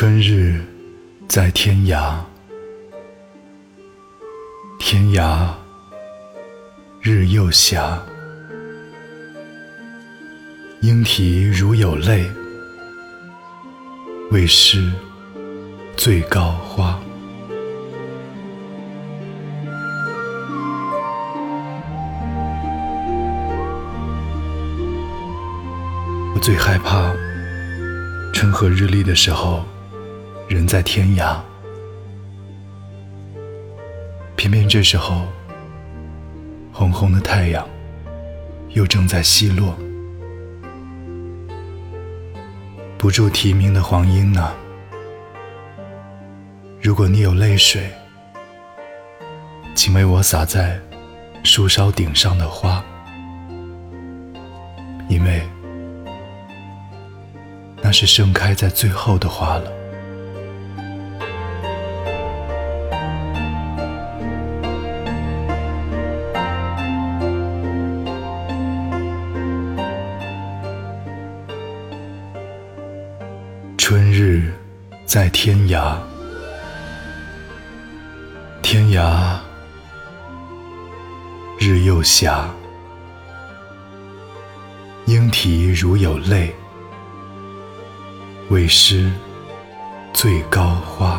春日在天涯，天涯日又斜。莺啼如有泪，为失最高花。我最害怕春和日丽的时候，人在天涯，偏偏这时候，红红的太阳又正在西落。不住啼鸣的黄莺呢？如果你有泪水，请为我洒在树梢顶上的花，因为那是盛开在最后的花了。春日在天涯，天涯日又斜。莺啼如有泪，为诗最高花。